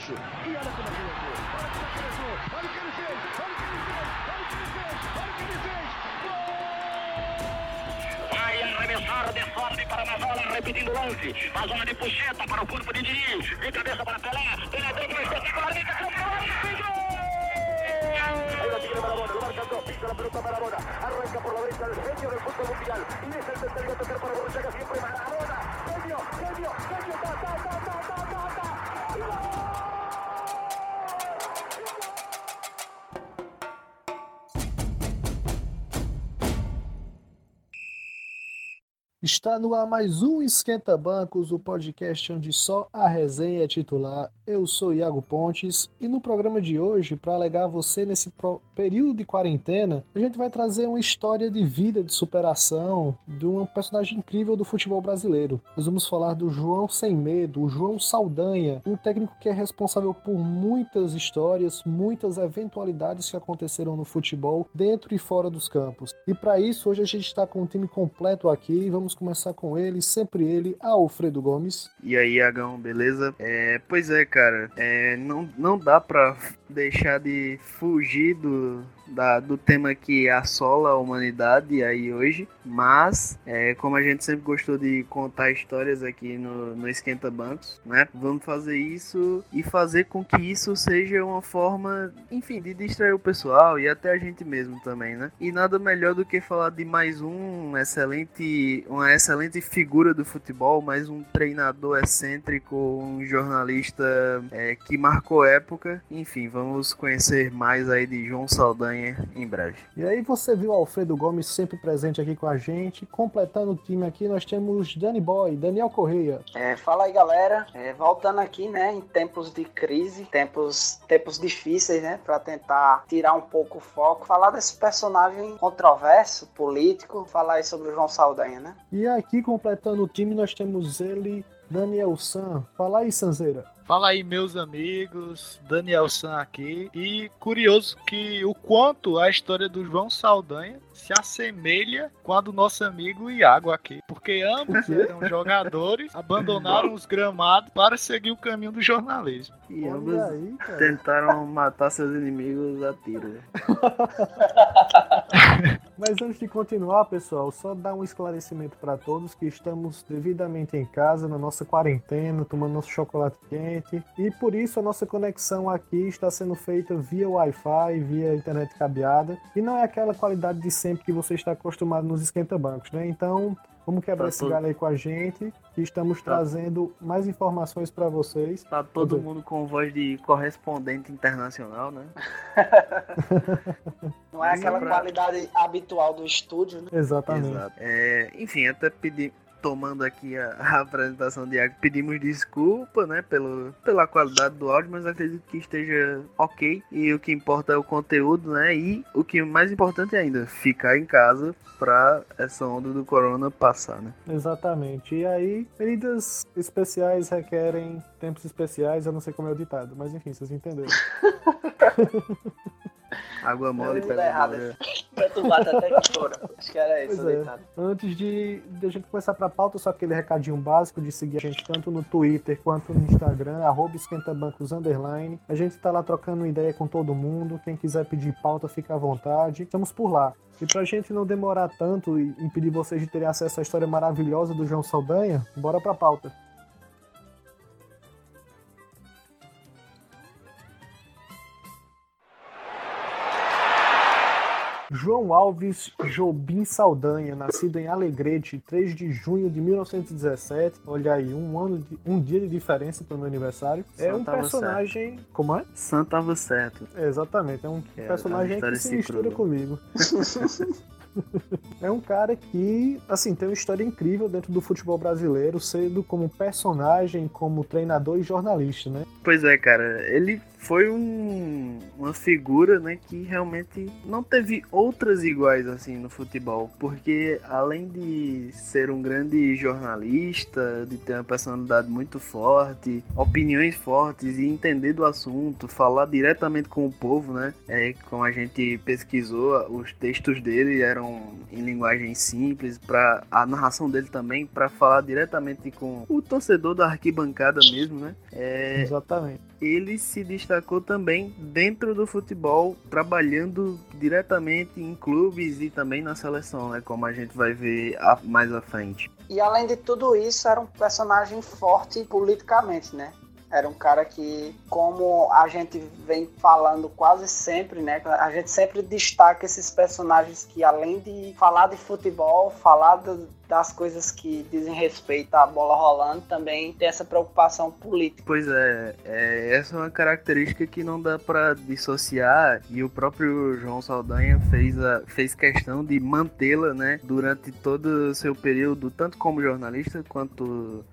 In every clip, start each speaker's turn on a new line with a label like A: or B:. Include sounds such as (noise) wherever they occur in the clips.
A: Gaúcho. E olha como ele entrou. Olha o que ele fez. Olha o que ele fez. Olha o que ele fez. Olha o que ele fez.
B: Vai arremessar de sorte para a bola, repetindo o lance. A zona de puxeta para o corpo de Diniz. De cabeça para Pelé. Pelé dentro, espetacularmente.
A: Ahí lo tiene Marabona, lo pelota arranca por la derecha el genio del fútbol mundial, y es el tercero a tocar para Borruchaga, siempre Marabona, genio, genio, genio, ta,
C: Está no ar mais um Esquenta Bancos, o podcast onde só a resenha é titular. Eu sou Iago Pontes e no programa de hoje, para alegar você nesse período de quarentena, a gente vai trazer uma história de vida, de superação, de um personagem incrível do futebol brasileiro. Nós vamos falar do João Sem Medo, o João Saldanha, um técnico que é responsável por muitas histórias, muitas eventualidades que aconteceram no futebol, dentro e fora dos campos. E para isso, hoje a gente está com um time completo aqui. Vamos começar com ele, sempre ele, Alfredo Gomes.
D: E aí, Agão, beleza? É, pois é, cara, é, não, não dá pra deixar de fugir do, da- do tema que assola a humanidade aí hoje, mas, é, como a gente sempre gostou de contar histórias aqui no, no Esquenta Bancos, né? Vamos fazer isso e fazer com que isso seja uma forma, enfim, de distrair o pessoal e até a gente mesmo também, né? E nada melhor do que falar de mais um excelente, uma excelente figura do futebol, mais um treinador excêntrico, um jornalista é, que marcou época. Enfim, vamos conhecer mais aí de João Saldanha em breve.
C: E aí você viu o Alfredo Gomes sempre presente aqui com a gente. Completando o time aqui, nós temos Danny Boy, Daniel Correia.
E: É, fala aí, galera. É, voltando aqui, né, em tempos de crise, tempos, tempos difíceis, né, para tentar tirar um pouco o foco, falar desse personagem controverso, político, falar aí sobre o João Saldanha, né?
C: E aqui completando o time, nós temos ele, Daniel San. Fala aí, Sanzeira.
F: Fala aí, meus amigos, Daniel San aqui. E curioso que o quanto a história do João Saldanha se assemelha com a do nosso amigo Iago aqui. Porque ambos (laughs) eram jogadores, abandonaram os gramados para seguir o caminho do jornalismo.
D: E
C: Olha
D: ambos
C: aí,
D: tentaram matar seus inimigos a tiro. (laughs)
C: Mas antes de continuar, pessoal, só dar um esclarecimento para todos que estamos devidamente em casa, na nossa quarentena, tomando nosso chocolate quente. E por isso a nossa conexão aqui está sendo feita via Wi-Fi, via internet cabeada. E não é aquela qualidade de sempre que você está acostumado nos esquenta-bancos, né? Então, vamos quebrar
D: Tá
C: esse
D: tudo-
C: galho aí com a gente, que estamos
D: Tá.
C: trazendo mais informações para vocês.
D: Tá todo mundo com voz de correspondente internacional, né? (laughs)
E: Não é aquela
D: pra-
E: qualidade habitual do estúdio, né?
C: Exatamente.
D: Exato. É, enfim, até pedi, tomando aqui a, a apresentação de Iago, pedimos desculpa, né, pelo, pela qualidade do áudio, mas acredito que esteja ok. E o que importa é o conteúdo, né? E o que mais importante ainda, ficar em casa pra essa onda do corona passar, né?
C: Exatamente. E aí, medidas especiais requerem tempos especiais, eu não sei como é o ditado, mas enfim, vocês entenderam. (laughs)
D: Água mole,
E: errado.
D: embora.
E: Perturbado até que fora. Acho que era isso,
C: Pois é.
E: deitado.
C: Antes de, de a gente começar pra pauta, só aquele recadinho básico de seguir a gente tanto no Twitter quanto no Instagram, arroba esquentabancos underline. A gente tá lá trocando ideia com todo mundo. Quem quiser pedir pauta, fica à vontade. Estamos por lá. E pra gente não demorar tanto e impedir vocês de terem acesso à história maravilhosa do João Saldanha, bora pra pauta. João Alves Jobim Saldanha, nascido em Alegrete, 3 de junho de 1917. Olha aí, um ano, de- um dia de diferença para o meu aniversário. É um personagem. Como é?
D: Santa tava certo.
C: É, exatamente, é um
D: É,
C: personagem que se mistura comigo. (laughs) (laughs) é um cara que, assim, tem uma história incrível dentro do futebol brasileiro, sendo como personagem, como treinador e jornalista, né?
D: Pois é, cara, ele foi um, uma figura, né, que realmente não teve outras iguais assim no futebol, porque além de ser um grande jornalista, de ter uma personalidade muito forte, opiniões fortes e entender do assunto, falar diretamente com o povo, né, é como a gente pesquisou, os textos dele eram em linguagem simples, para a narração dele também para falar diretamente com o torcedor da arquibancada mesmo, né? É,
C: Exatamente.
D: ele se destacou também dentro do futebol, trabalhando diretamente em clubes e também na seleção, né? Como a gente vai ver mais à frente.
E: E além de tudo isso, era um personagem forte politicamente, né? Era um cara que, como a gente vem falando quase sempre, né? A gente sempre destaca esses personagens que, além de falar de futebol, falar do, das coisas que dizem respeito à bola rolando, também tem essa preocupação política.
D: Pois é, é essa é uma característica que não dá para dissociar e o próprio João Saldanha fez, a, fez questão de mantê-la, né? Durante todo o seu período, tanto como jornalista quanto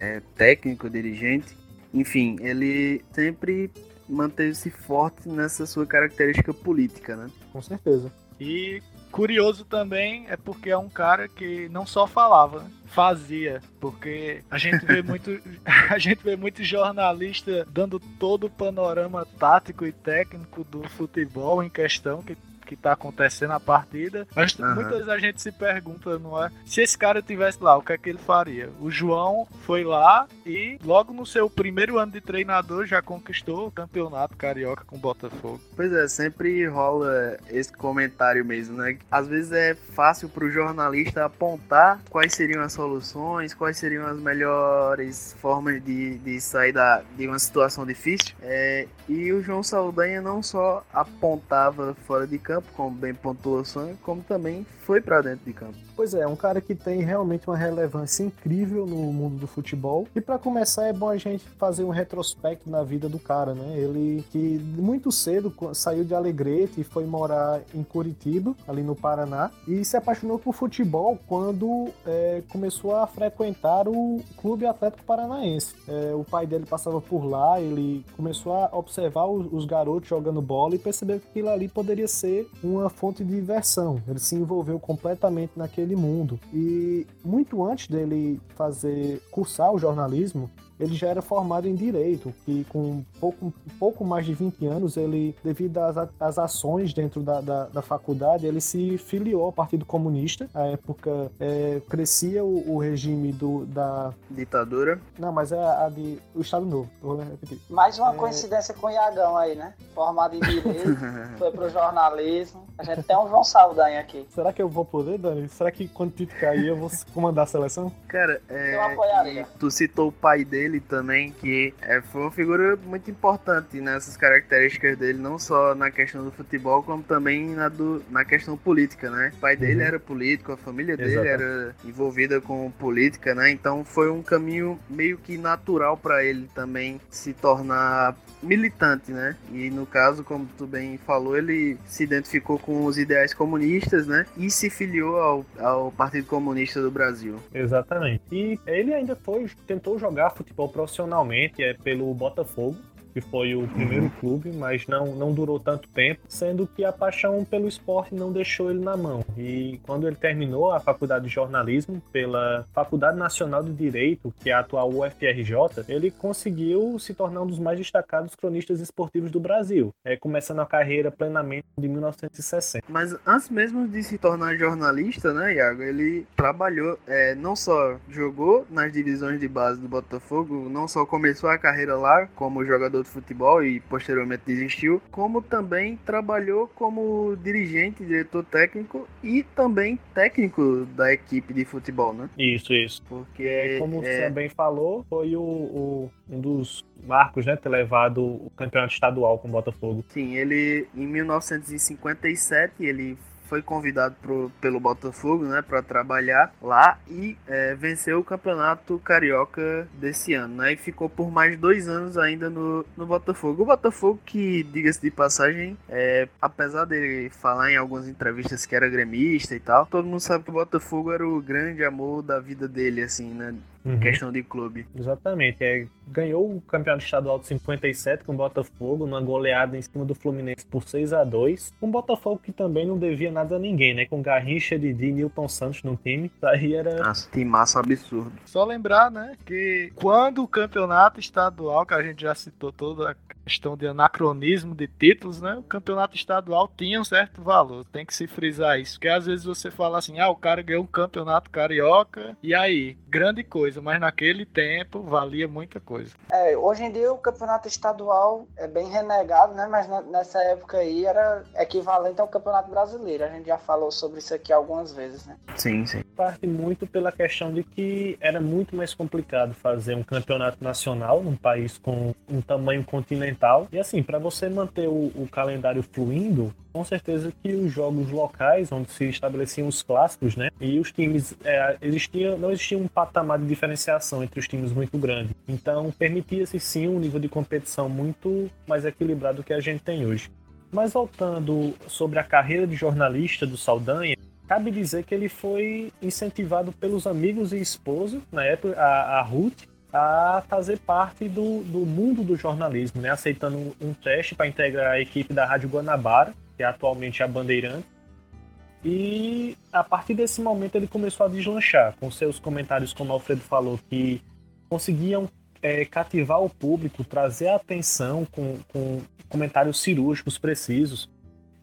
D: é, técnico, dirigente enfim, ele sempre manteve-se forte nessa sua característica política, né?
C: Com certeza.
F: E curioso também é porque é um cara que não só falava, fazia, porque a gente vê (laughs) muito (laughs) a gente vê muito jornalista dando todo o panorama tático e técnico do futebol em questão que que tá acontecendo a partida. Mas uhum. muitas vezes a gente se pergunta, não é? Se esse cara tivesse lá, o que é que ele faria? O João foi lá e logo no seu primeiro ano de treinador já conquistou o campeonato carioca com o Botafogo.
D: Pois é, sempre rola esse comentário mesmo, né? Às vezes é fácil pro jornalista apontar quais seriam as soluções, quais seriam as melhores formas de, de sair da, de uma situação difícil. É, e o João Saldanha não só apontava fora de campo, campo, como bem pontuou o Sonho, como também foi para dentro de campo.
C: Pois é, um cara que tem realmente uma relevância incrível no mundo do futebol. E para começar é bom a gente fazer um retrospecto na vida do cara, né? Ele que muito cedo saiu de Alegrete e foi morar em Curitiba, ali no Paraná, e se apaixonou por futebol quando é, começou a frequentar o Clube Atlético Paranaense. É, o pai dele passava por lá, ele começou a observar os, os garotos jogando bola e percebeu que aquilo ali poderia ser uma fonte de diversão. Ele se envolveu completamente naquele mundo. E muito antes dele fazer cursar o jornalismo, ele já era formado em direito, que com pouco, pouco mais de 20 anos, ele, devido às, às ações dentro da, da, da faculdade, ele se filiou ao Partido Comunista. À época, é, crescia o, o, regime do, da...
D: Ditadura?
C: Não, mas é a, de... o Estado Novo, vou
E: repetir. Mais uma é... coincidência com o Iagão aí, né? Formado em direito, (laughs) foi pro jornalismo. A gente tem um João Saldanha aqui.
C: Será que eu vou poder, Dani? Será que quando o Tito cair, eu vou comandar a seleção?
D: Cara, é... Eu apoiaria. Tu citou o pai dele dele também, que é, foi uma figura muito importante nessas características dele, não só na questão do futebol, como também na, do, na questão política, né? O pai dele uhum. era político, a família dele Exatamente. era envolvida com política, né? Então foi um caminho meio que natural para ele também se tornar militante, né? E no caso, como tu bem falou, ele se identificou com os ideais comunistas, né? E se filiou ao, ao Partido Comunista do Brasil.
C: Exatamente. E ele ainda foi, tentou jogar futebol profissionalmente, é pelo Botafogo que foi o primeiro clube, mas não, não durou tanto tempo, sendo que a paixão pelo esporte não deixou ele na mão. E quando ele terminou a faculdade de jornalismo pela Faculdade Nacional de Direito, que é a atual UFRJ, ele conseguiu se tornar um dos mais destacados cronistas esportivos do Brasil, é, começando a carreira plenamente de 1960.
D: Mas antes mesmo de se tornar jornalista, né, Iago, ele trabalhou, é, não só jogou nas divisões de base do Botafogo, não só começou a carreira lá como jogador de futebol e posteriormente desistiu, como também trabalhou como dirigente, diretor técnico e também técnico da equipe de futebol, né?
C: Isso, isso. Porque, é, como é... você bem falou, foi o, o, um dos marcos, né, ter levado o campeonato estadual com o Botafogo.
D: Sim, ele em 1957 ele foi convidado pro, pelo Botafogo, né, para trabalhar lá e é, venceu o campeonato carioca desse ano, né, e ficou por mais dois anos ainda no, no Botafogo. O Botafogo que, diga-se de passagem, é, apesar dele falar em algumas entrevistas que era gremista e tal, todo mundo sabe que o Botafogo era o grande amor da vida dele, assim, né, Uhum. Questão de clube.
C: Exatamente. É, ganhou o campeonato estadual de 57 com o Botafogo, numa goleada em cima do Fluminense por 6 a 2 Um Botafogo que também não devia nada a ninguém, né? Com Garrincha, Didi e Newton Santos no time. Aí era.
D: Nossa, tem massa absurdo.
F: Só lembrar, né, que quando o campeonato estadual, que a gente já citou toda a questão de anacronismo de títulos, né, o campeonato estadual tinha um certo valor. Tem que se frisar isso. Porque às vezes você fala assim, ah, o cara ganhou um campeonato carioca, e aí, grande coisa, mas naquele tempo valia muita coisa.
E: É, hoje em dia o campeonato estadual é bem renegado, né? Mas nessa época aí era equivalente ao campeonato brasileiro. A gente já falou sobre isso aqui algumas vezes, né?
D: Sim, sim.
C: parte muito pela questão de que era muito mais complicado fazer um campeonato nacional num país com um tamanho continental. E assim, para você manter o, o calendário fluindo, com certeza que os jogos locais, onde se estabeleciam os clássicos, né? E os times, é, existia, não existia um patamar de diferenciação entre os times muito grande. Então, permitia-se sim um nível de competição muito mais equilibrado que a gente tem hoje. Mas voltando sobre a carreira de jornalista do Saldanha, Cabe dizer que ele foi incentivado pelos amigos e esposa, na época, a, a Ruth, a fazer parte do, do mundo do jornalismo, né? aceitando um teste para integrar a equipe da Rádio Guanabara, que é atualmente a Bandeirante. E a partir desse momento ele começou a deslanchar, com seus comentários, como Alfredo falou, que conseguiam é, cativar o público, trazer a atenção com, com comentários cirúrgicos precisos.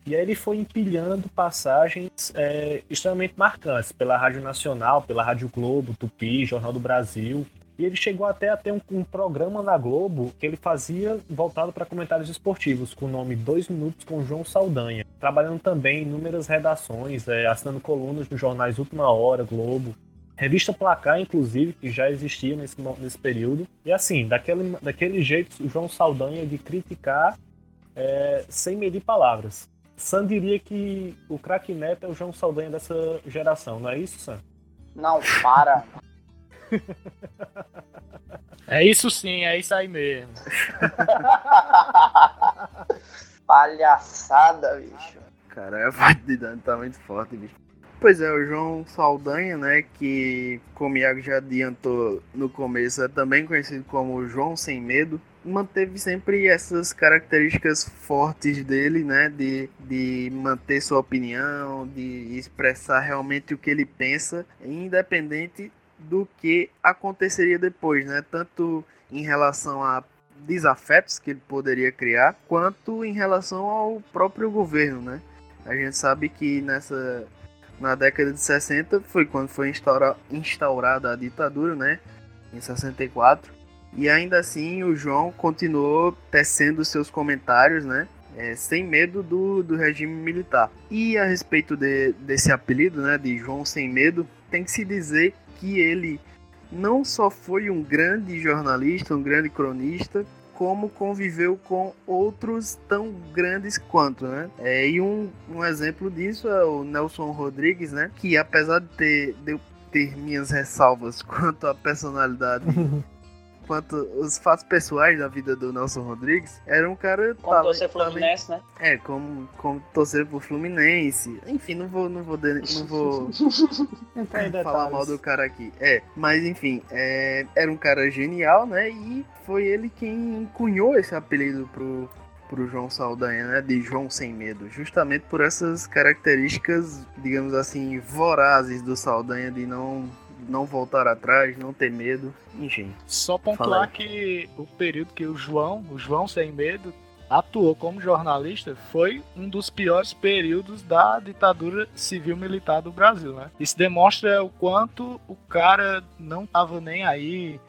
C: E aí ele foi empilhando passagens é, extremamente marcantes pela Rádio Nacional, pela Rádio Globo, Tupi, Jornal do Brasil. E ele chegou até a ter um, um programa na Globo que ele fazia voltado para comentários esportivos, com o nome Dois Minutos com João Saldanha. Trabalhando também em inúmeras redações, é, assinando colunas nos jornais Última Hora, Globo. Revista Placar, inclusive, que já existia nesse, nesse período. E assim, daquele, daquele jeito, o João Saldanha de criticar é, sem medir palavras. Sam diria que o craque Neto é o João Saldanha dessa geração, não é isso, Sam?
E: Não, para.
F: É isso sim, é isso aí mesmo. (laughs)
E: Palhaçada, bicho.
D: Cara, a parte de dano tá muito forte, bicho. Pois é, o João Saldanha, né, que como o Iago já adiantou no começo, é também conhecido como João Sem Medo, manteve sempre essas características fortes dele, né, de, de manter sua opinião, de expressar realmente o que ele pensa, independente do que aconteceria depois, né, tanto em relação a desafetos que ele poderia criar, quanto em relação ao próprio governo, né. A gente sabe que nessa na década de 60 foi quando foi instaura, instaurada a ditadura, né, em 64. E ainda assim o João continuou tecendo seus comentários, né, é, sem medo do, do regime militar. E a respeito de, desse apelido, né, de João Sem Medo, tem que se dizer que ele não só foi um grande jornalista, um grande cronista, como conviveu com outros tão grandes quanto, né? É, e um, um exemplo disso é o Nelson Rodrigues, né? Que apesar de ter, de eu ter minhas ressalvas (laughs) quanto à personalidade, (laughs) quanto os fatos pessoais da vida do Nelson Rodrigues, era um cara
E: Como
D: tale-
E: você Fluminense, né?
D: é, como, como torcer pro Fluminense. Enfim, não vou, não vou, de- não vou (laughs) falar mal do cara aqui. É, mas enfim, é, era um cara genial, né? E foi ele quem cunhou esse apelido pro, pro João Saldanha, né? De João Sem Medo. Justamente por essas características, digamos assim, vorazes do Saldanha de não, não voltar atrás, não ter medo. Enfim.
F: Só pontuar que o período que o João, o João Sem Medo, atuou como jornalista foi um dos piores períodos da ditadura civil-militar do Brasil, né? Isso demonstra o quanto o cara não tava nem aí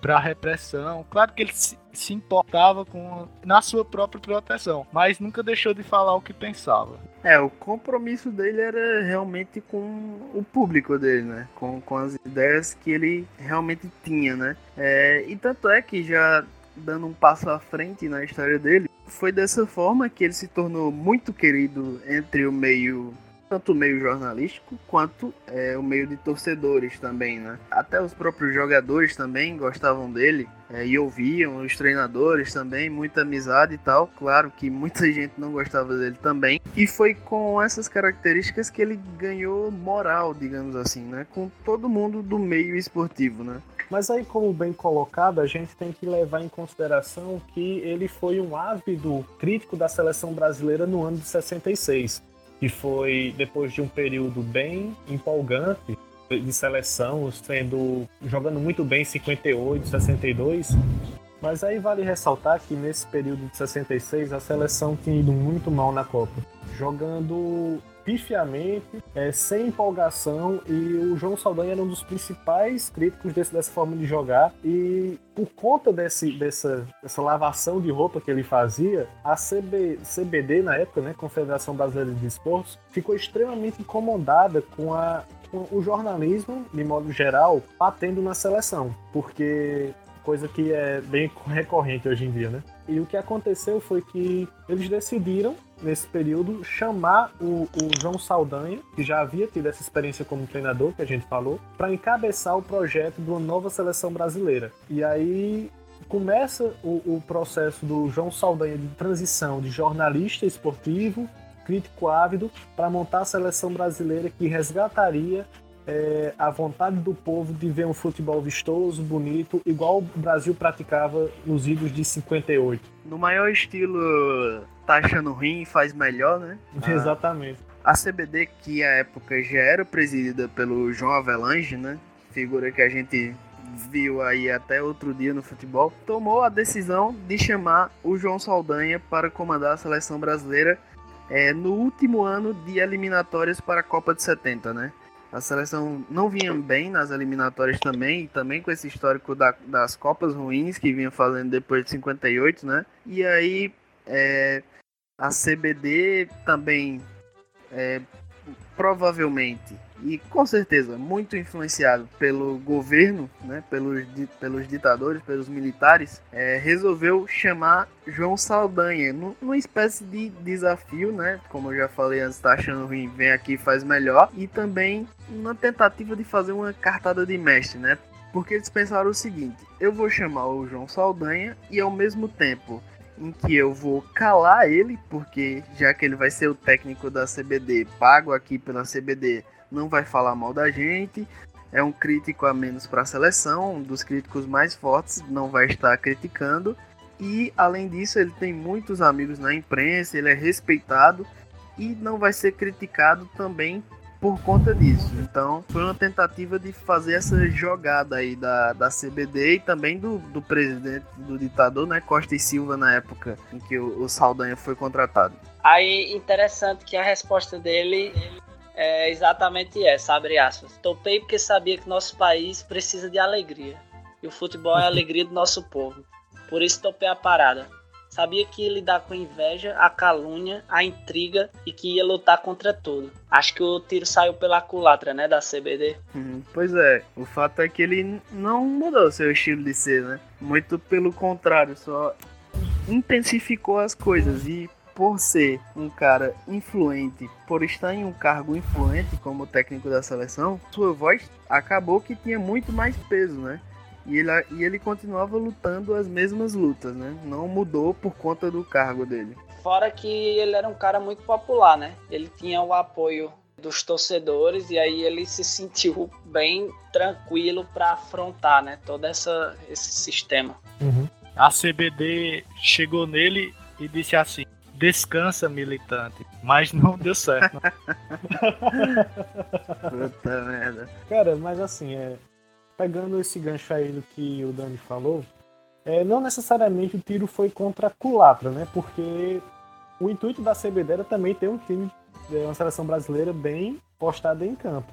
F: pra repressão. Claro que ele se, se importava com na sua própria proteção, mas nunca deixou de falar o que pensava.
D: É, o compromisso dele era realmente com o público dele, né? Com, com as ideias que ele realmente tinha, né? É, e tanto é que já dando um passo à frente na história dele, foi dessa forma que ele se tornou muito querido entre o meio tanto o meio jornalístico quanto é, o meio de torcedores também, né? Até os próprios jogadores também gostavam dele é, e ouviam, os treinadores também, muita amizade e tal. Claro que muita (laughs) gente não gostava dele também. E foi com essas características que ele ganhou moral, digamos assim, né? Com todo mundo do meio esportivo, né?
C: Mas aí, como bem colocado, a gente tem que levar em consideração que ele foi um ávido crítico da seleção brasileira no ano de 66.
G: Que foi depois de um período bem empolgante de seleção, sendo jogando muito bem em 58, 62. Mas aí vale ressaltar que nesse período de 66 a seleção tinha ido muito mal na Copa, jogando pifiamente, é, sem empolgação, e o João Saldanha era um dos principais críticos desse, dessa forma de jogar. E por conta desse, dessa, dessa lavação de roupa que ele fazia, a CB, CBD, na época, né, Confederação Brasileira de Esportes, ficou extremamente incomodada com a o jornalismo, de modo geral, batendo na seleção, porque coisa que é bem recorrente hoje em dia, né? E o que aconteceu foi que eles decidiram nesse período, chamar o, o, João Saldanha, que já havia tido essa experiência como treinador, que a gente falou, para encabeçar o projeto de uma nova seleção brasileira. E aí começa o, o processo do João Saldanha de transição de jornalista esportivo, crítico ávido, para montar a seleção brasileira que resgataria é, a vontade do povo de ver um futebol vistoso, bonito, igual o Brasil praticava nos idos de 58.
D: No maior estilo tá achando ruim e faz melhor, né? (laughs)
G: Exatamente.
D: A CBD, que à época já era presidida pelo João Avelange, né? Figura que a gente viu aí até outro dia no futebol, tomou a decisão de chamar o João Saldanha para comandar a seleção brasileira é, no último ano de eliminatórias para a Copa de 70, né? A seleção não vinha bem nas eliminatórias também, e também com esse histórico da, das Copas ruins que vinha fazendo depois de 58, né? E aí é, a CBD também é, provavelmente e com certeza muito influenciado pelo governo, né, pelos, pelos ditadores, pelos militares, é, resolveu chamar João Saldanha numa espécie de desafio, né, como eu já falei antes, está achando ruim, vem aqui faz melhor, e também uma tentativa de fazer uma cartada de mestre, né, porque eles pensaram o seguinte: eu vou chamar o João Saldanha e ao mesmo tempo em que eu vou calar ele, porque já que ele vai ser o técnico da CBD, pago aqui pela CBD, não vai falar mal da gente. É um crítico a menos para a seleção, um dos críticos mais fortes, não vai estar criticando. E além disso, ele tem muitos amigos na imprensa, ele é respeitado e não vai ser criticado também por conta disso. Então, foi uma tentativa de fazer essa jogada aí da, da CBD e também do, do presidente, do ditador, né, Costa e Silva, na época em que o, o Saldanha foi contratado.
E: Aí, interessante que a resposta dele é exatamente essa, abre aspas. Topei porque sabia que nosso país precisa de alegria. E o futebol é a alegria do nosso povo. Por isso topei a parada. Sabia que ia lidar com a inveja, a calúnia, a intriga e que ia lutar contra tudo. Acho que o tiro saiu pela culatra, né, da CBD.
D: Uhum, pois é, o fato é que ele não mudou seu estilo de ser, né? Muito pelo contrário, só intensificou as coisas e por ser um cara influente, por estar em um cargo influente como técnico da seleção, sua voz acabou que tinha muito mais peso, né? E ele, e ele continuava lutando as mesmas lutas, né? Não mudou por conta do cargo dele.
E: Fora que ele era um cara muito popular, né? Ele tinha o apoio dos torcedores e aí ele se sentiu bem tranquilo para afrontar, né? Todo essa, esse sistema.
F: Uhum. A CBD chegou nele e disse assim: descansa, militante. Mas não deu certo. (laughs)
D: Puta merda.
C: Cara, mas assim, é, pegando esse gancho aí do que o Dani falou, é, não necessariamente o tiro foi contra a culatra, né? Porque o intuito da CBD era também ter um time, é, uma seleção brasileira bem postada em campo.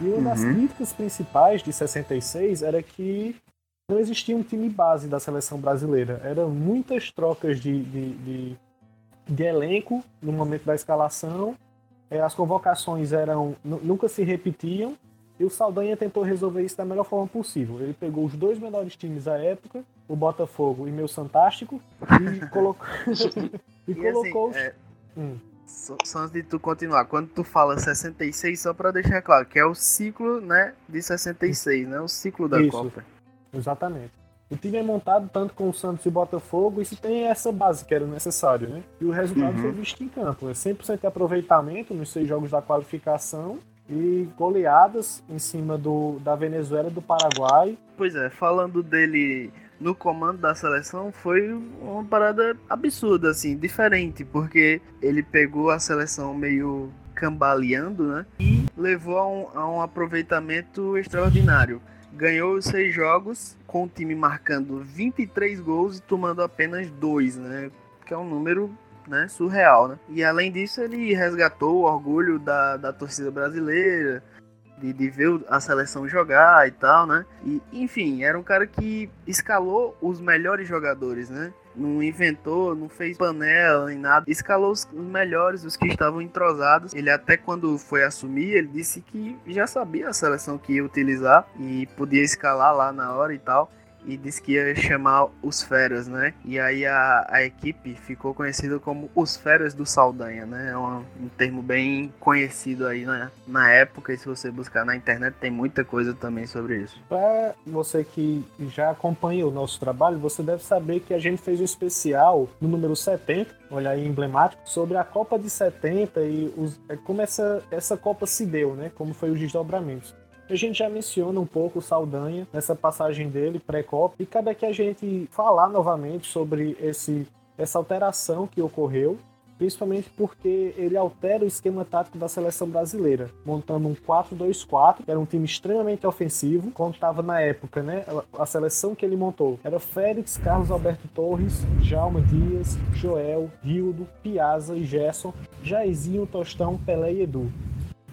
C: E uma uhum. das críticas principais de 66 era que não existia um time base da seleção brasileira. Eram muitas trocas de, de, de, de elenco no momento da escalação. É, as convocações eram nunca se repetiam e o Saldanha tentou resolver isso da melhor forma possível. Ele pegou os dois melhores times da época, o Botafogo e meu Santástico, e, (laughs) colocou. e, (laughs) e assim, colocou. Assim, é...
D: hum. Só, só antes de tu continuar, quando tu fala 66, só para deixar claro, que é o ciclo, né, de 66, né? O ciclo da Isso, Copa.
C: Exatamente. O time é montado tanto com o Santos e o Botafogo, e se tem essa base que era necessário, né? E o resultado uhum. foi visto em campo. É 100% de aproveitamento nos seis jogos da qualificação e goleadas em cima do, da Venezuela e do Paraguai.
D: Pois é, falando dele no comando da seleção foi uma parada absurda, assim, diferente, porque ele pegou a seleção meio cambaleando, né? E levou a um, a um aproveitamento extraordinário. Ganhou os seis jogos, com o time marcando 23 gols e tomando apenas dois, né? Que é um número né, surreal, né? E além disso, ele resgatou o orgulho da, da torcida brasileira, de, de ver a seleção jogar e tal, né? E, enfim, era um cara que escalou os melhores jogadores, né? Não inventou, não fez panela nem nada. Escalou os melhores, os que estavam entrosados. Ele até quando foi assumir, ele disse que já sabia a seleção que ia utilizar e podia escalar lá na hora e tal e disse que ia chamar os Feras, né? E aí a, a equipe ficou conhecida como os Feras do Saldanha, né? É um, um termo bem conhecido aí né? na época, e se você buscar na internet tem muita coisa também sobre isso.
C: Para você que já acompanha o nosso trabalho, você deve saber que a gente fez um especial no número 70, olha aí emblemático, sobre a Copa de 70 e os, é, como essa, essa Copa se deu, né? Como foi os desdobramentos. A gente já menciona um pouco o Saldanha nessa passagem dele pré-copa e cabe aqui a gente falar novamente sobre esse, essa alteração que ocorreu, principalmente porque ele altera o esquema tático da seleção brasileira, montando um 4-2-4, que era um time extremamente ofensivo, como estava na época, né? A seleção que ele montou era Félix, Carlos Alberto Torres, Jalma Dias, Joel, Rildo, Piazza e Gerson, Jairzinho, Tostão, Pelé e Edu.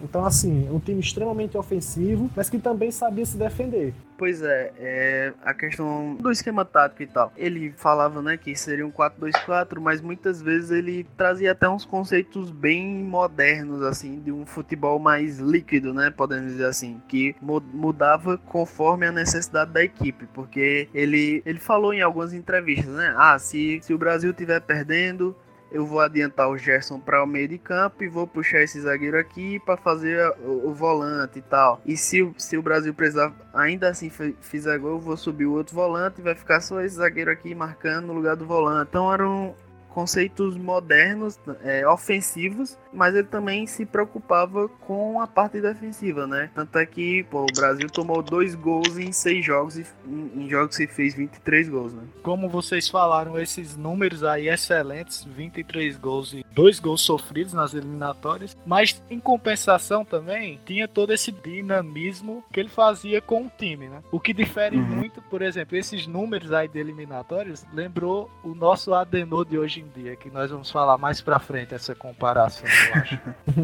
C: Então, assim, um time extremamente ofensivo, mas que também sabia se defender.
D: Pois é, é, a questão do esquema tático e tal. Ele falava, né, que seria um 4-2-4, mas muitas vezes ele trazia até uns conceitos bem modernos, assim, de um futebol mais líquido, né, podemos dizer assim, que mudava conforme a necessidade da equipe, porque ele, ele falou em algumas entrevistas, né, ah, se, se o Brasil estiver perdendo, eu vou adiantar o Gerson para o meio de campo e vou puxar esse zagueiro aqui para fazer o, o, volante e tal. E se, se o Brasil precisar ainda assim fizer gol, eu vou subir o outro volante e vai ficar só esse zagueiro aqui marcando no lugar do volante. Então era um, conceitos modernos, é, ofensivos, mas ele também se preocupava com a parte defensiva, né? Tanto é que pô, o Brasil tomou dois gols em seis jogos e em, jogos se fez 23 gols, né?
F: Como vocês falaram, esses números aí excelentes, 23 gols e dois gols sofridos nas eliminatórias, mas em compensação também tinha todo esse dinamismo que ele fazia com o time, né? O que difere uhum. muito, por exemplo, esses números aí de eliminatórias lembrou o nosso Adenor de hoje em em dia, que nós vamos falar mais pra frente essa comparação, eu acho.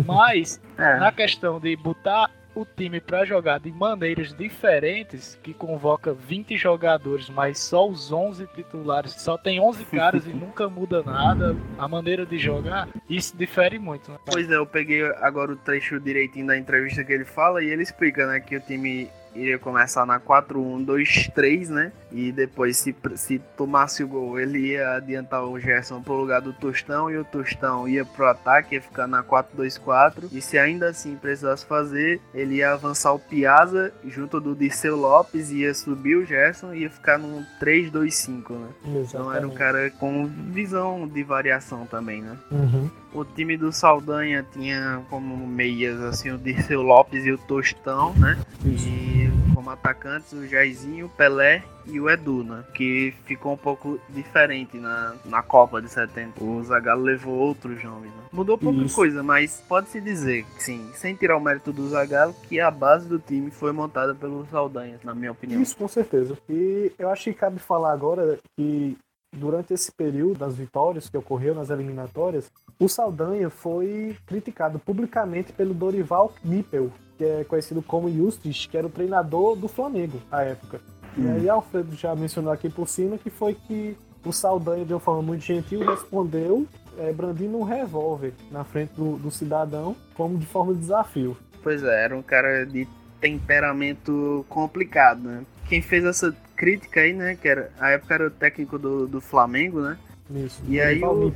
F: Mas, é. na questão de botar o time para jogar de maneiras diferentes, que convoca 20 jogadores, mas só os 11 titulares, só tem 11 caras e (laughs) nunca muda nada, a maneira de jogar, isso difere muito. Né?
D: Pois é, eu peguei agora o trecho direitinho da entrevista que ele fala e ele explica, né, que o time iria começar na 4-1-2-3, né? E depois, se, se tomasse o gol, ele ia adiantar o Gerson pro lugar do Tostão e o Tostão ia pro ataque, ia ficar na 4-2-4. E se ainda assim precisasse fazer, ele ia avançar o Piazza junto do Disseu Lopes, ia subir o Gerson e ia ficar num 3-2-5, né? Exatamente. Então era um cara com visão de variação também, né?
C: Uhum.
D: O time do Saldanha tinha como meias assim o Dirceu Lopes e o Tostão, né? E como atacantes o Jairzinho, o Pelé e o Edu, né? Que ficou um pouco diferente na, na Copa de 70. O Zagallo levou outros nomes, né? Mudou pouca Isso. coisa, mas pode-se dizer, sim, sem tirar o mérito do Zagallo, que a base do time foi montada pelo Saldanha, na minha opinião.
C: Isso, com certeza. E eu acho que cabe falar agora que durante esse período das vitórias que ocorreu nas eliminatórias, o Saldanha foi criticado publicamente pelo Dorival Nippel, que é conhecido como Justis, que era o treinador do Flamengo à época. Hum. E aí Alfredo já mencionou aqui por cima que foi que o Saldanha, de uma forma muito gentil, respondeu é, brandindo um revólver na frente do, do cidadão, como de forma de desafio.
D: Pois é, era um cara de temperamento complicado, né? Quem fez essa crítica aí, né? Que era, a época era o técnico do, do Flamengo, né?
C: Isso.
D: E aí, o,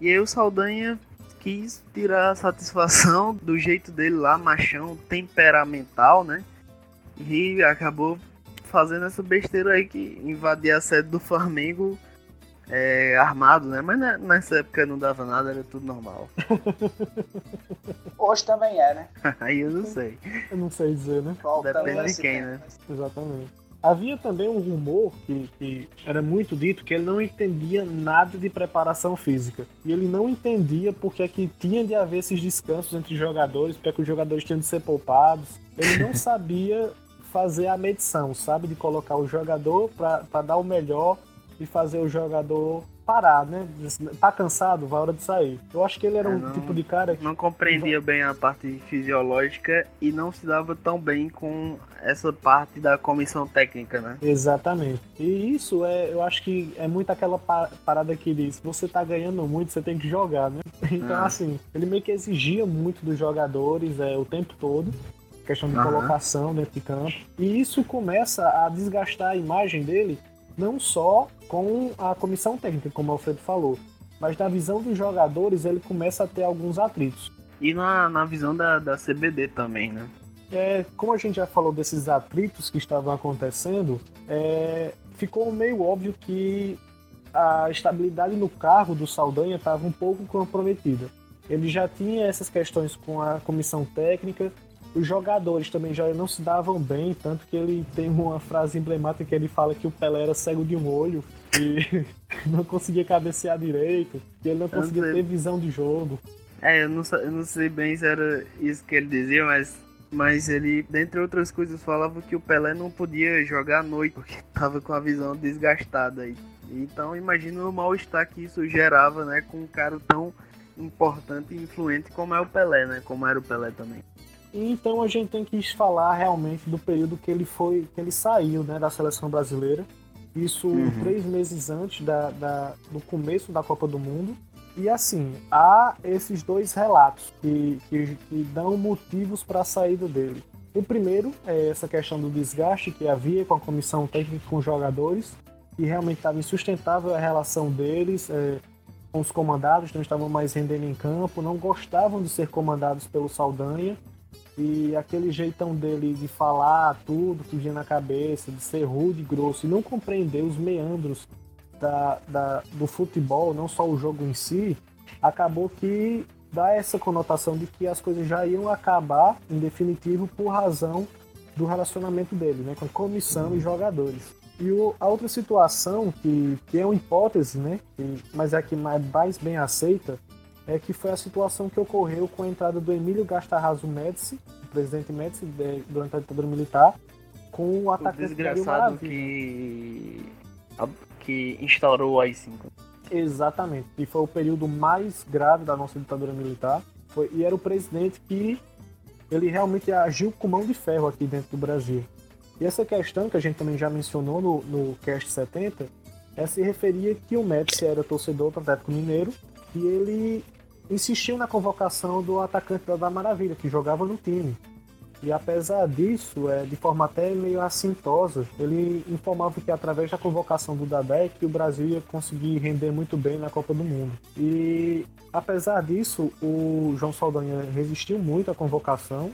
D: e aí o Saldanha quis tirar a satisfação (laughs) do jeito dele lá, machão, temperamental, né? E acabou fazendo essa besteira aí que invadia a sede do Flamengo é, armado, né? Mas nessa época não dava nada, era tudo normal. (laughs)
E: Hoje também é, né? (laughs)
D: aí eu não sei.
C: Eu não sei dizer, né?
D: Depende de quem, né?
C: Exatamente. Havia também um rumor que, que, era muito dito que ele não entendia nada de preparação física. E ele não entendia porque é que tinha de haver esses descansos entre jogadores, porque é que os jogadores tinham de ser poupados. Ele não (laughs) sabia fazer a medição, sabe? De colocar o jogador para dar o melhor e fazer o jogador parar, né? Tá cansado, vai hora de sair. Eu acho que ele era um não, tipo de cara que.
D: Não compreendia bem a parte fisiológica e não se dava tão bem com essa parte da comissão técnica, né?
C: Exatamente. E isso é, eu acho que é muito aquela parada que diz: você tá ganhando muito, você tem que jogar, né? (laughs) Então, ah. assim, ele meio que exigia muito dos jogadores é, o tempo todo questão de uhum. colocação dentro de campo. E isso começa a desgastar a imagem dele, não só com a comissão técnica, como o Alfredo falou, mas na visão dos jogadores ele começa a ter alguns atritos.
D: E na, na visão da, da CBD também, né?
C: É, como a gente já falou desses atritos que estavam acontecendo, é, ficou meio óbvio que a estabilidade no carro do Saldanha estava um pouco comprometida. Ele já tinha essas questões com a comissão técnica, os jogadores também já não se davam bem, tanto que ele tem uma frase emblemática que ele fala que o Pelé era cego de um olho e (laughs) não conseguia cabecear direito, e ele não conseguia ter visão de jogo.
D: É, eu não, eu não sei bem se era isso que ele dizia, mas mas ele, dentre outras coisas, falava que o Pelé não podia jogar à noite porque (laughs) estava com a visão desgastada. Então imagina o mal-estar que isso gerava, né, com um cara tão importante e influente como é o Pelé, né, como era o Pelé também.
C: Então a gente tem que falar realmente do período que ele foi, que ele saiu, né, da seleção brasileira. Isso uhum. três meses antes da, da, do começo da Copa do Mundo. E assim, há esses dois relatos que, que, que dão motivos para a saída dele. O primeiro é essa questão do desgaste que havia com a comissão técnica com os jogadores, que realmente estava insustentável a relação deles é, com os comandados, não estavam mais rendendo em campo, não gostavam de ser comandados pelo Saldanha e aquele jeitão dele de falar tudo que vinha na cabeça, de ser rude grosso e não compreender os meandros da, da, do futebol, não só o jogo em si, acabou que dá essa conotação de que as coisas já iam acabar, em definitivo, por razão do relacionamento dele, né, com comissão e jogadores. E o, a outra situação, que, que é uma hipótese, né, que, mas é a que mais bem aceita, é que foi a situação que ocorreu com a entrada do Emílio Gastarraso Médici, presidente Médici, durante a ditadura militar, com o atacante
D: o desgraçado que que instaurou o AI-5.
C: Exatamente, e foi o período mais grave da nossa ditadura militar. Foi, e era o presidente que ele realmente agiu com mão de ferro aqui dentro do Brasil. E essa questão que a gente também já mencionou no, no Cast 70, é se referia que o Médici era torcedor do Atlético Mineiro e ele insistiu na convocação do atacante da Maravilha, que jogava no time. E apesar disso, é, de forma até meio assintosa, ele informava que através da convocação do Dadé que o Brasil ia conseguir render muito bem na Copa do Mundo. E apesar disso, o João Saldanha resistiu muito à convocação,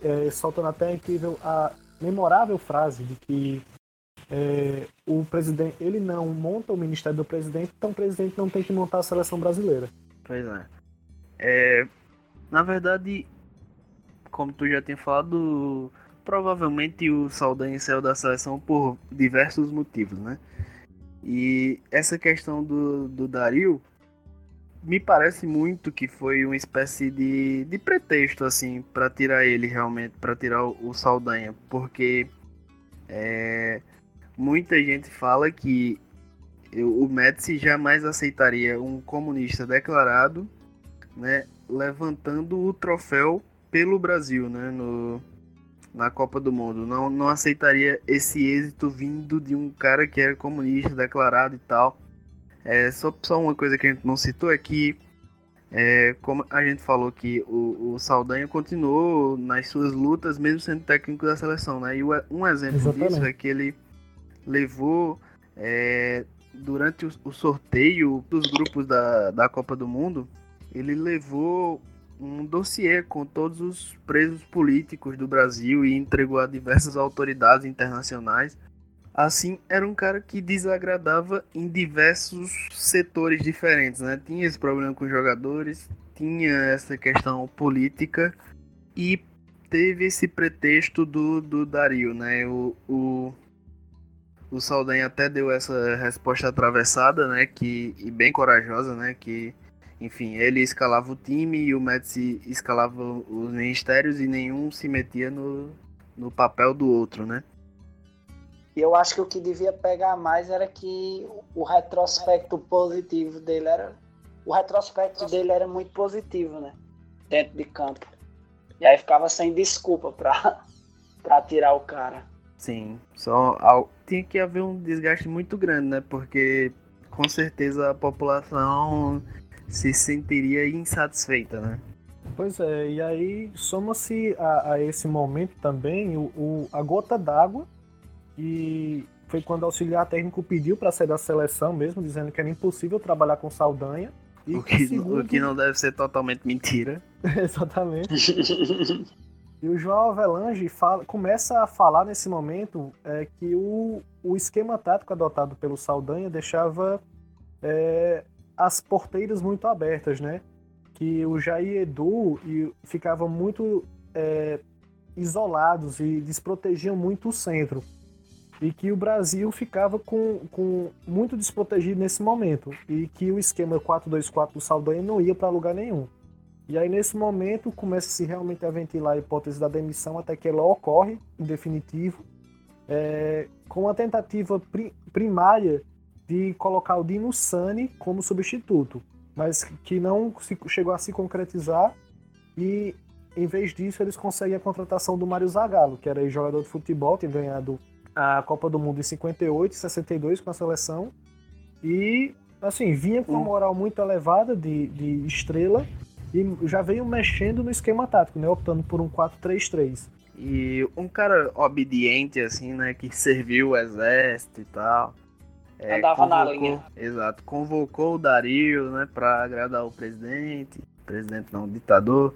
C: é, soltando até a incrível, a memorável frase de que é, o presidente ele não monta o ministério do presidente, então o presidente não tem que montar a seleção brasileira.
D: Pois é. É na verdade, como tu já tinha falado, provavelmente o Saldanha saiu da seleção por diversos motivos, né? E essa questão do, do Dario me parece muito que foi uma espécie de, de pretexto, assim, para tirar ele realmente, para tirar o, o, Saldanha, porque é, muita gente fala que o Médici jamais aceitaria um comunista declarado, né, levantando o troféu pelo Brasil, né, no, na Copa do Mundo. Não, não aceitaria esse êxito vindo de um cara que era comunista declarado e tal. É, só, só uma coisa que a gente não citou é que, é, como a gente falou que o, o Saldanha continuou nas suas lutas, mesmo sendo técnico da seleção, né? E um exemplo Exatamente. disso é que ele levou é, durante o, o, sorteio dos grupos da, da Copa do Mundo, ele levou um dossiê com todos os presos políticos do Brasil e entregou a diversas autoridades internacionais. Assim, era um cara que desagradava em diversos setores diferentes, né? Tinha esse problema com os jogadores, tinha essa questão política e teve esse pretexto do, do Dario, né? O, o, o Saldanha até deu essa resposta atravessada, né? Que, e bem corajosa, né? Que, enfim, ele escalava o time e o Médici escalava os ministérios e nenhum se metia no, no papel do outro, né?
E: E eu acho que o que devia pegar mais era que o retrospecto positivo dele era. O retrospecto dele era muito positivo, né? Dentro de campo. E aí ficava sem desculpa pra, (laughs) pra tirar o cara.
D: Sim, só ao... tinha que haver um desgaste muito grande, né? Porque com certeza a população se sentiria insatisfeita, né?
C: Pois é, e aí soma-se a, a, esse momento também o, o a gota d'água, e foi quando o auxiliar técnico pediu para sair da seleção mesmo, dizendo que era impossível trabalhar com Saldanha.
D: o, que, segundo... o que não deve ser totalmente mentira. (laughs)
C: Exatamente. (laughs) E o João Avelange fala, começa a falar nesse momento é, que o, o esquema tático adotado pelo Saldanha deixava é, as porteiras muito abertas, né? Que o Jair Edu e ficavam muito é, isolados e desprotegiam muito o centro. E que o Brasil ficava com, com muito desprotegido nesse momento. E que o esquema 4-2-4 do Saldanha não ia para lugar nenhum. E aí, nesse momento, começa-se realmente a ventilar a hipótese da demissão até que ela ocorre, em definitivo, é, com a tentativa pri primária de colocar o Dino Sani como substituto, mas que não se, chegou a se concretizar e, em vez disso, eles conseguem a contratação do Mário Zagallo, que era jogador de futebol, tinha ganhado a Copa do Mundo em 58 e 62 com a seleção, e, assim, vinha com uma hum. moral muito elevada de, de estrela, e já veio mexendo no esquema tático, né? Optando por um 4-3-3.
D: E um cara obediente, assim, né? Que serviu o exército e tal.
E: É, Andava convocou, na linha.
D: Exato. Convocou o Dario, né? Pra agradar o presidente. Presidente não, ditador.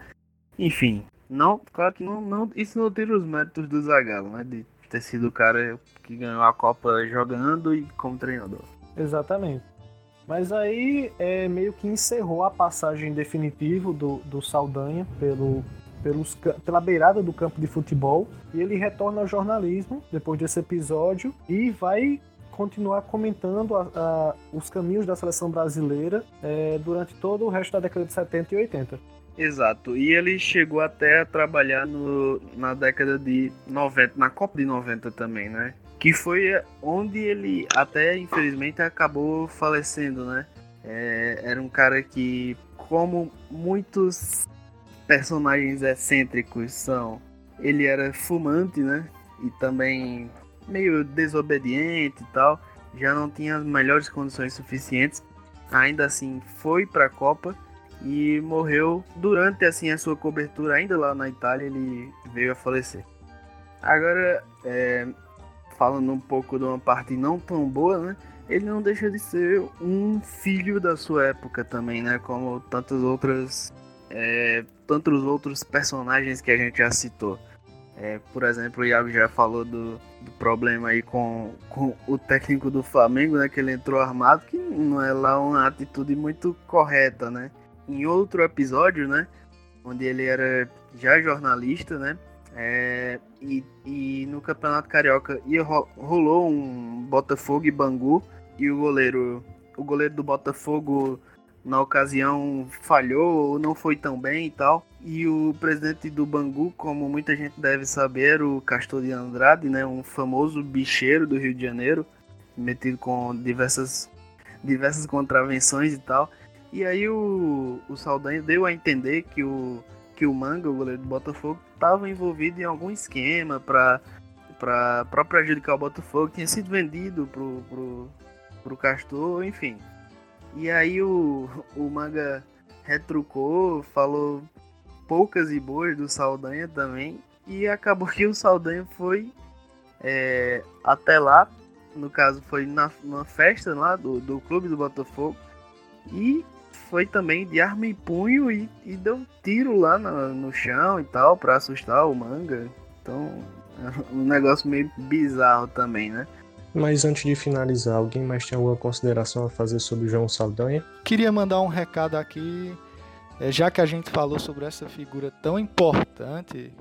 D: Enfim. Não, claro que não, não, isso não tira os méritos do Zagallo, né? De ter sido o cara que ganhou a Copa jogando e como treinador.
C: Exatamente. Mas aí é, meio que encerrou a passagem definitiva do, do Saldanha pelo, pelos, pela beirada do campo de futebol e ele retorna ao jornalismo depois desse episódio e vai continuar comentando a, a, os caminhos da seleção brasileira é, durante todo o resto da década de 70 e 80.
D: Exato, e ele chegou até a trabalhar no, na década de 90, na Copa de 90 também, né? que foi onde ele até infelizmente acabou falecendo, né? É, era um cara que, como muitos personagens excêntricos são, ele era fumante, né? E também meio desobediente e tal. Já não tinha as melhores condições suficientes. Ainda assim, foi para a Copa e morreu durante assim a sua cobertura ainda lá na Itália. Ele veio a falecer. Agora, é, falando um pouco de uma parte não tão boa, né? Ele não deixa de ser um filho da sua época também, né? Como tantas outras, é, tantos outros personagens que a gente já citou. É, por exemplo, o Iago já falou do, do, problema aí com, com o técnico do Flamengo, né? Que ele entrou armado, que não é lá uma atitude muito correta, né? Em outro episódio, né? Onde ele era já jornalista, né? É, e, e, no Campeonato Carioca ia, rolou um Botafogo e Bangu e o goleiro, o goleiro do Botafogo na ocasião falhou ou não foi tão bem e tal. E o presidente do Bangu, como muita gente deve saber, o Castor de Andrade, né, um famoso bicheiro do Rio de Janeiro, metido com diversas diversas contravenções e tal. E aí o, o Saldanha deu a entender que o que o Manga, o goleiro do Botafogo, estava envolvido em algum esquema para para prejudicar o Botafogo, tinha sido vendido pro, pro, pro Castor, enfim. E aí o, o Manga retrucou, falou poucas e boas do Saldanha também, e acabou (laughs) que o Saldanha foi é, até lá, no caso foi na, numa festa lá do, do clube do Botafogo, e foi também de arma e punho e, e deu um tiro lá no, no chão e tal para assustar o manga. Então, é (laughs) um negócio meio bizarro também, né?
G: Mas antes de finalizar, alguém mais tem alguma consideração a fazer sobre João Saldanha?
F: Queria mandar um recado aqui, já que a gente falou sobre essa figura tão importante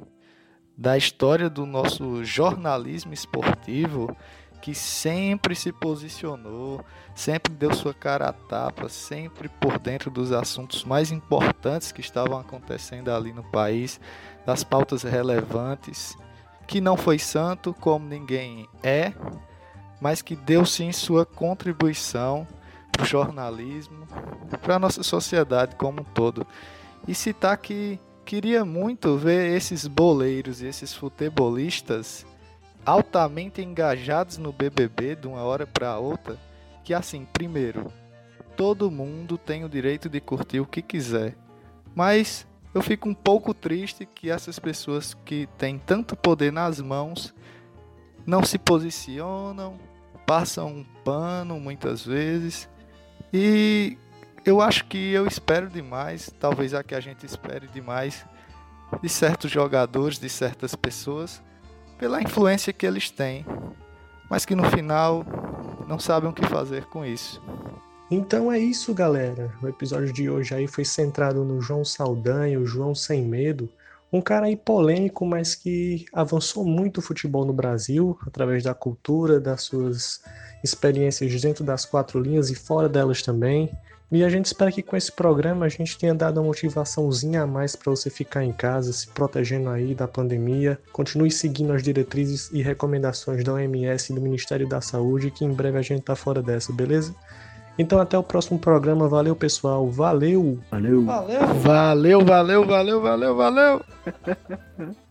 F: da história do nosso jornalismo esportivo,
H: que sempre se posicionou, sempre deu sua cara a tapa, sempre por dentro dos assuntos mais importantes que estavam acontecendo ali no país, das pautas relevantes, que não foi santo como ninguém é, mas que deu sim sua contribuição para o jornalismo, para a nossa sociedade como um todo. E citar que queria muito ver esses boleiros e esses futebolistas altamente engajados no BBB de uma hora para outra, que assim, primeiro, todo mundo tem o direito de curtir o que quiser, mas eu fico um pouco triste que essas pessoas que têm tanto poder nas mãos não se posicionam, passam um pano muitas vezes e eu acho que eu espero demais, talvez a que a gente espere demais de certos jogadores, de certas pessoas, pela influência que eles têm, mas que no final não sabem o que fazer com isso.
G: Então é isso, galera. O episódio de hoje aí foi centrado no João Saldanha, o João Sem Medo, um cara aí polêmico, mas que avançou muito o futebol no Brasil através da cultura, das suas experiências dentro das quatro linhas e fora delas também. E a gente espera que com esse programa a gente tenha dado uma motivaçãozinha a mais para você ficar em casa, se protegendo aí da pandemia. Continue seguindo as diretrizes e recomendações da OMS e do Ministério da Saúde, que em breve a gente tá fora dessa, beleza? Então até o próximo programa. Valeu, pessoal. Valeu.
D: Valeu.
G: Valeu.
H: Valeu, valeu, valeu, valeu, valeu. (laughs)